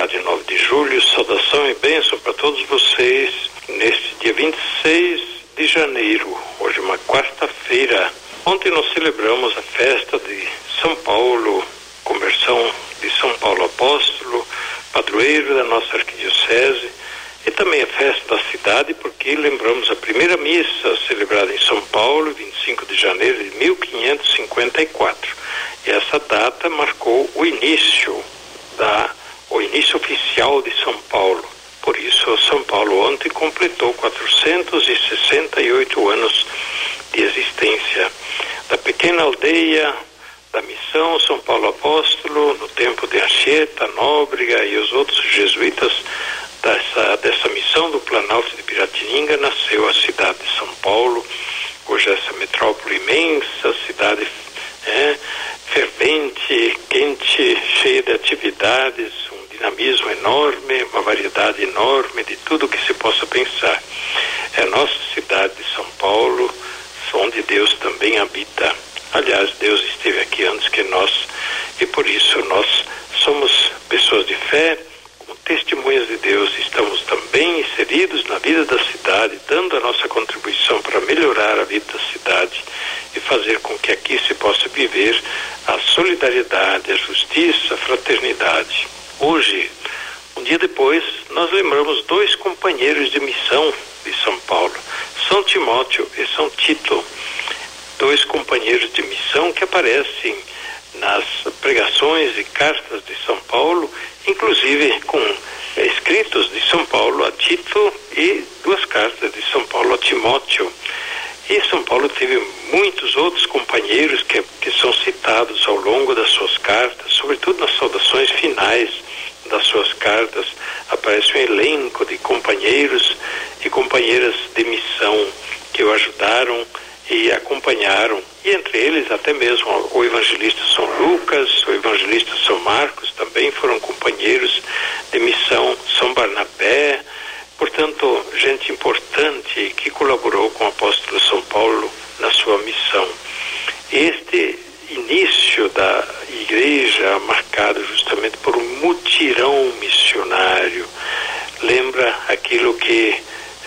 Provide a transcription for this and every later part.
Rádio 9 de Julho, saudação e bênção para todos vocês neste dia 26 de janeiro, hoje é uma quarta-feira. Ontem nós celebramos a festa de São Paulo, conversão de São Paulo Apóstolo, padroeiro da nossa arquidiocese, e também a festa da cidade, porque lembramos a primeira missa celebrada em São Paulo, 25 de janeiro de 1554. E essa data marcou o início da o início oficial de São Paulo. Por isso, São Paulo ontem completou 468 anos de existência. Da pequena aldeia da missão São Paulo Apóstolo, no tempo de Anchieta, Nóbrega e os outros jesuítas dessa, dessa missão do Planalto de Piratininga, nasceu a cidade de São Paulo, hoje essa metrópole imensa, cidade é, fervente, quente, cheia de atividades, dinamismo enorme, uma variedade enorme de tudo que se possa pensar. É a nossa cidade de São Paulo, onde Deus também habita. Aliás, Deus esteve aqui antes que nós e por isso nós somos pessoas de fé, como testemunhas de Deus, estamos também inseridos na vida da cidade, dando a nossa contribuição para melhorar a vida da cidade e fazer com que aqui se possa viver a solidariedade, a justiça, a fraternidade. Hoje, um dia depois, nós lembramos dois companheiros de missão de São Paulo, São Timóteo e São Tito, dois companheiros de missão que aparecem nas pregações e cartas de São Paulo, inclusive com é, escritos de São Paulo a Tito e duas cartas de São Paulo a Timóteo. E São Paulo teve muitos outros companheiros que, que são citados ao longo das suas cartas, sobretudo nas saudações finais das suas cartas, aparece um elenco de companheiros e companheiras de missão que o ajudaram e acompanharam, e entre eles até mesmo o evangelista São Lucas, o evangelista São Marcos também foram companheiros de missão, São Barnabé, portanto, gente importante que colaborou com o apóstolo São Paulo na sua missão. Este início da igreja marcado justamente por um mutirão missionário lembra aquilo que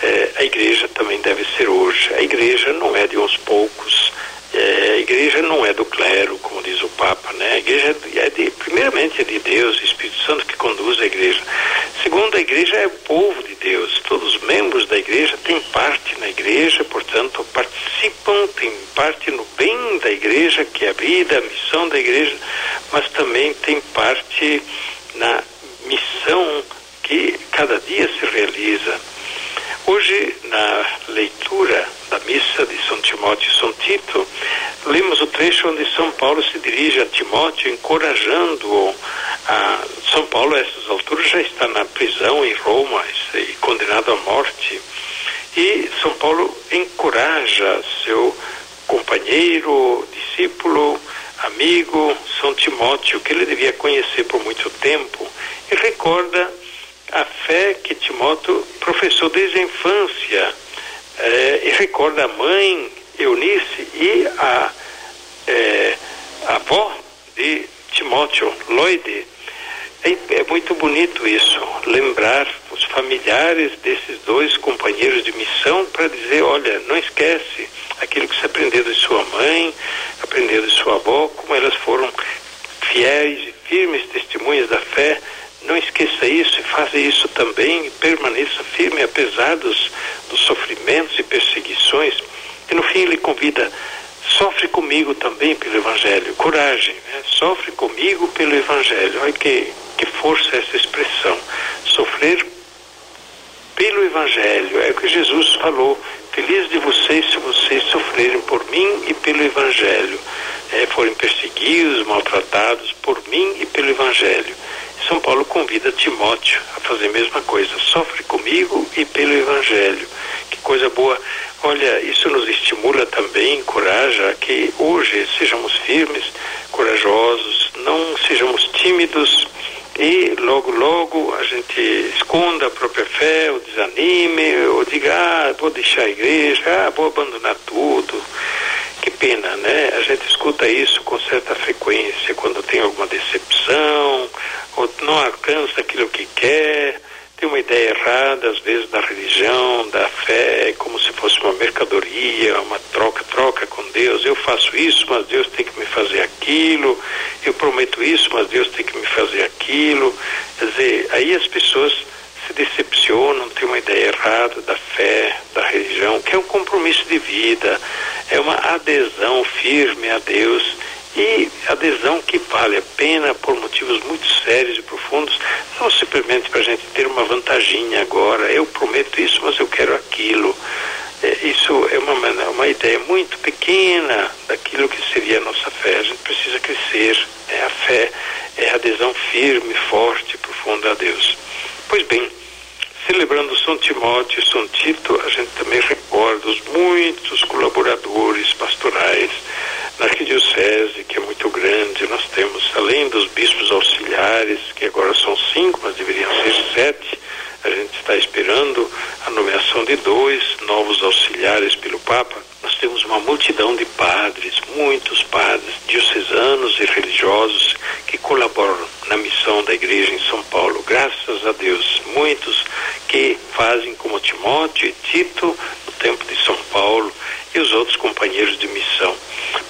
eh, a igreja também deve ser hoje. A igreja não é de uns poucos, eh, a igreja não é do clero, como diz o Papa, né? A igreja é de, primeiramente é de Deus, o Espírito Santo que conduz a igreja. Segundo, a igreja é o povo de Deus. Todos os membros da igreja têm parte na igreja, portanto, participam, têm parte no bem da igreja, que é a vida, a missão da igreja, mas também têm parte na missão que cada dia se realiza. Hoje, na leitura da missa de São Timóteo e São Tito, lemos o trecho onde São Paulo se dirige a Timóteo, encorajando-o. A São Paulo, a essas alturas, já está na prisão em Roma e condenado à morte. E São Paulo encoraja seu companheiro, discípulo, amigo, São Timóteo, que ele devia conhecer por muito tempo, e recorda a fé que Timóteo professou desde a infância é, e recorda a mãe Eunice e a, é, a avó de Timóteo, Lloyd. É, é muito bonito isso, lembrar os familiares desses dois companheiros de missão para dizer, olha, não esquece aquilo que você aprendeu de sua mãe, aprendeu de sua avó, como elas foram fiéis e firmes testemunhas da fé não esqueça isso e faça isso também, permaneça firme apesar dos, dos sofrimentos e perseguições. E no fim ele convida, sofre comigo também pelo Evangelho, coragem, né? sofre comigo pelo Evangelho. Olha que, que força essa expressão, sofrer pelo Evangelho, é o que Jesus falou, feliz de vocês se vocês sofrerem por mim e pelo Evangelho, é, forem perseguidos, maltratados por mim e pelo Evangelho São Paulo convida Timóteo a fazer a mesma coisa. Sofre comigo e pelo Evangelho. Que coisa boa. Olha, isso nos estimula também, encoraja que hoje sejamos firmes, corajosos, não sejamos tímidos e logo, logo a gente esconda a própria fé, ou desanime, ou diga, ah, vou deixar a igreja, ah, vou abandonar tudo. Que pena, né? A gente escuta isso com certa frequência, quando tem alguma decepção, ou não alcança aquilo que quer, tem uma ideia errada, às vezes, da religião, da fé, como se fosse uma mercadoria, uma troca-troca com Deus. Eu faço isso, mas Deus tem que me fazer aquilo. Eu prometo isso, mas Deus tem que me fazer aquilo. Quer dizer, aí as pessoas se decepcionam, têm uma ideia errada da fé, da religião, que é um compromisso de vida, é uma adesão firme a Deus e adesão que vale a pena por motivos muito sérios e profundos, não simplesmente para a gente ter uma vantaginha agora, eu prometo isso, mas eu quero aquilo. É, isso é uma, uma ideia muito pequena daquilo que seria a nossa fé. A gente precisa crescer. É a fé, é a adesão firme, forte, profunda a Deus. Pois bem, celebrando São Timóteo e São Tito, a gente também recorda os muitos colaboradores pastorais na arquidiocese, que é muito grande. Nós temos, além dos bispos auxiliares, que agora são cinco, mas deveriam ser sete, a gente está esperando a nomeação de dois novos auxiliares pelo Papa. Nós temos uma multidão de padres, muitos padres, diocesanos e religiosos que colaboram na missão da igreja em São Paulo. Graças a Deus, muitos que fazem como Timóteo e Tito no tempo de São Paulo e os outros companheiros de missão.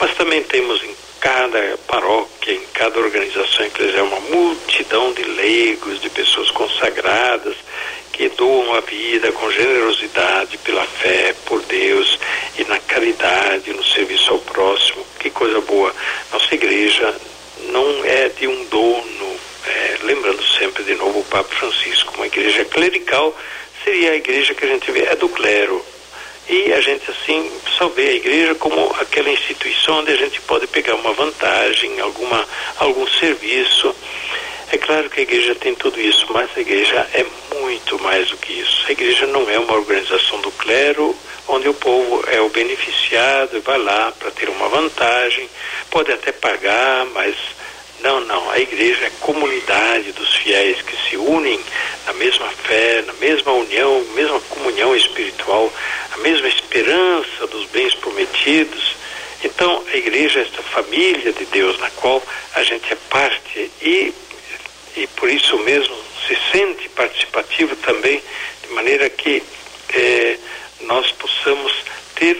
Mas também temos em cada paróquia, em cada organização eclesial, uma multidão de leigos, de pessoas consagradas, que doam a vida com generosidade pela fé, por Deus e na caridade, no serviço ao próximo. Que coisa boa. Nossa igreja não é de um dono, é, lembrando sempre de novo o Papa Francisco, uma igreja clerical seria a igreja que a gente vê, é do clero, e a gente assim só vê a igreja como aquela instituição onde a gente pode pegar uma vantagem, alguma algum serviço. É claro que a igreja tem tudo isso, mas a igreja é muito mais do que isso. A igreja não é uma organização do clero onde o povo é o beneficiado e vai lá para ter uma vantagem, pode até pagar, mas não, não. A igreja é a comunidade dos fiéis que se unem na mesma fé, na mesma união, mesma comunhão espiritual, a mesma esperança dos bens prometidos. Então, a igreja é esta família de Deus na qual a gente é parte e, e por isso mesmo se sente participativo também, de maneira que eh, nós possamos ter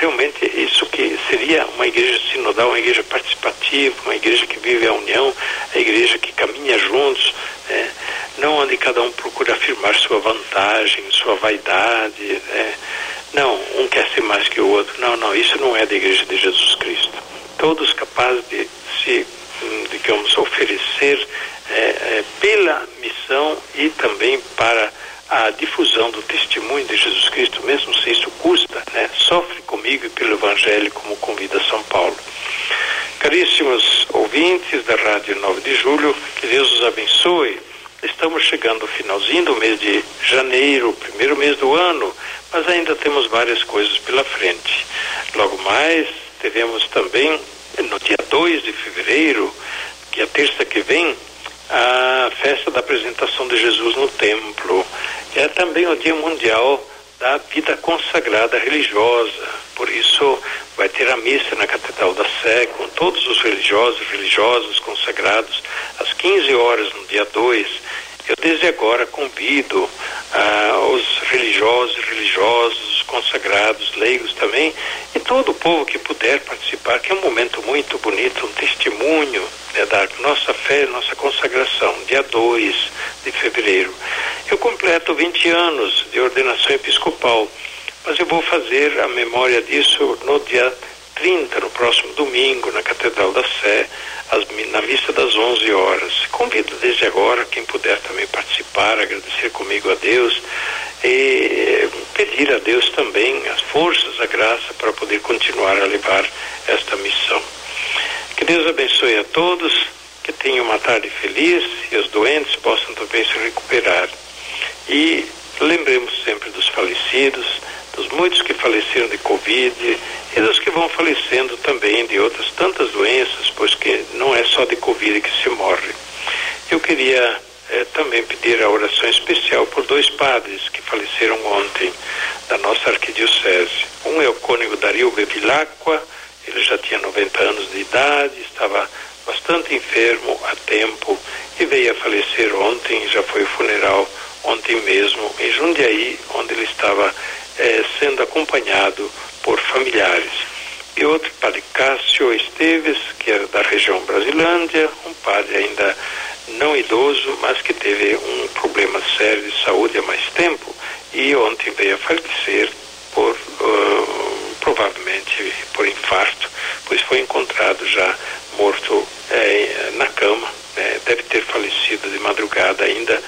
realmente isso que seria uma igreja sinodal, uma igreja participativa, uma igreja que vive a união, a igreja que caminha juntos, né? não onde cada um procura afirmar sua vantagem, sua vaidade, né? Não, um quer ser mais que o outro, não, não, isso não é da igreja de Jesus Cristo. Todos capazes de se, hum, digamos, oferecer é, é, pela missão e também para a difusão do testemunho de Jesus Cristo, mesmo se isso custa, né? Sofre comigo e pelo Evangelho, como convida São Paulo. Caríssimos ouvintes da Rádio 9 de Julho, que Deus os abençoe. Estamos chegando ao finalzinho do mês de janeiro, primeiro mês do ano, mas ainda temos várias coisas pela frente. Logo mais, teremos também, no dia 2 de fevereiro, que é terça que vem, a festa da apresentação de Jesus no templo. É também o Dia Mundial da Vida Consagrada Religiosa. Por isso, vai ter a missa na Catedral da Sé com todos os religiosos e religiosas consagrados às 15 horas no dia 2. Eu desde agora convido ah, os religiosos religiosos, consagrados, leigos também, e todo o povo que puder participar, que é um momento muito bonito, um testemunho né, da nossa fé, nossa consagração, dia 2 de fevereiro. Eu completo 20 anos de ordenação episcopal, mas eu vou fazer a memória disso no dia 30, no próximo domingo, na Catedral da Sé, na missa das 11 horas. Convido desde agora quem puder também participar, agradecer comigo a Deus e pedir a Deus também as forças, a graça para poder continuar a levar esta missão. Que Deus abençoe a todos, que tenham uma tarde feliz e os doentes possam também se recuperar. E lembremos sempre dos falecidos, dos muitos que faleceram de Covid e dos que vão falecendo também de outras tantas doenças, pois que não é só de Covid que se morre. Eu queria eh, também pedir a oração especial por dois padres que faleceram ontem da nossa arquidiocese. Um é o cônego Dario Bevilacqua, ele já tinha 90 anos de idade, estava bastante enfermo há tempo e veio a falecer ontem, já foi o funeral ontem mesmo em Jundiaí, onde ele estava eh, sendo acompanhado por familiares. E outro, padre Cássio Esteves, que era da região Brasilândia, um padre ainda não idoso, mas que teve um problema sério de saúde há mais tempo e ontem veio a falecer por uh, provavelmente por infarto, pois foi encontrado já morto eh, na cama, né? deve ter falecido de madrugada ainda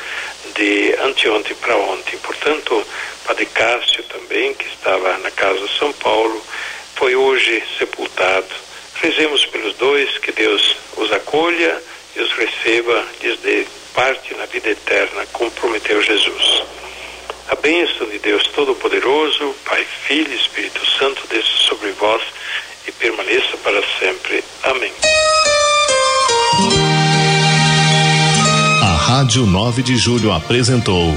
de anteontem para ontem. Portanto, Padre Cássio também, que estava na casa de São Paulo, foi hoje sepultado. Rezemos pelos dois, que Deus os acolha e os receba, lhes dê parte na vida eterna, como prometeu Jesus. A bênção de Deus Todo-Poderoso, Pai, Filho e Espírito Santo, desça sobre vós e permaneça para sempre. Amém. A Rádio 9 de Julho apresentou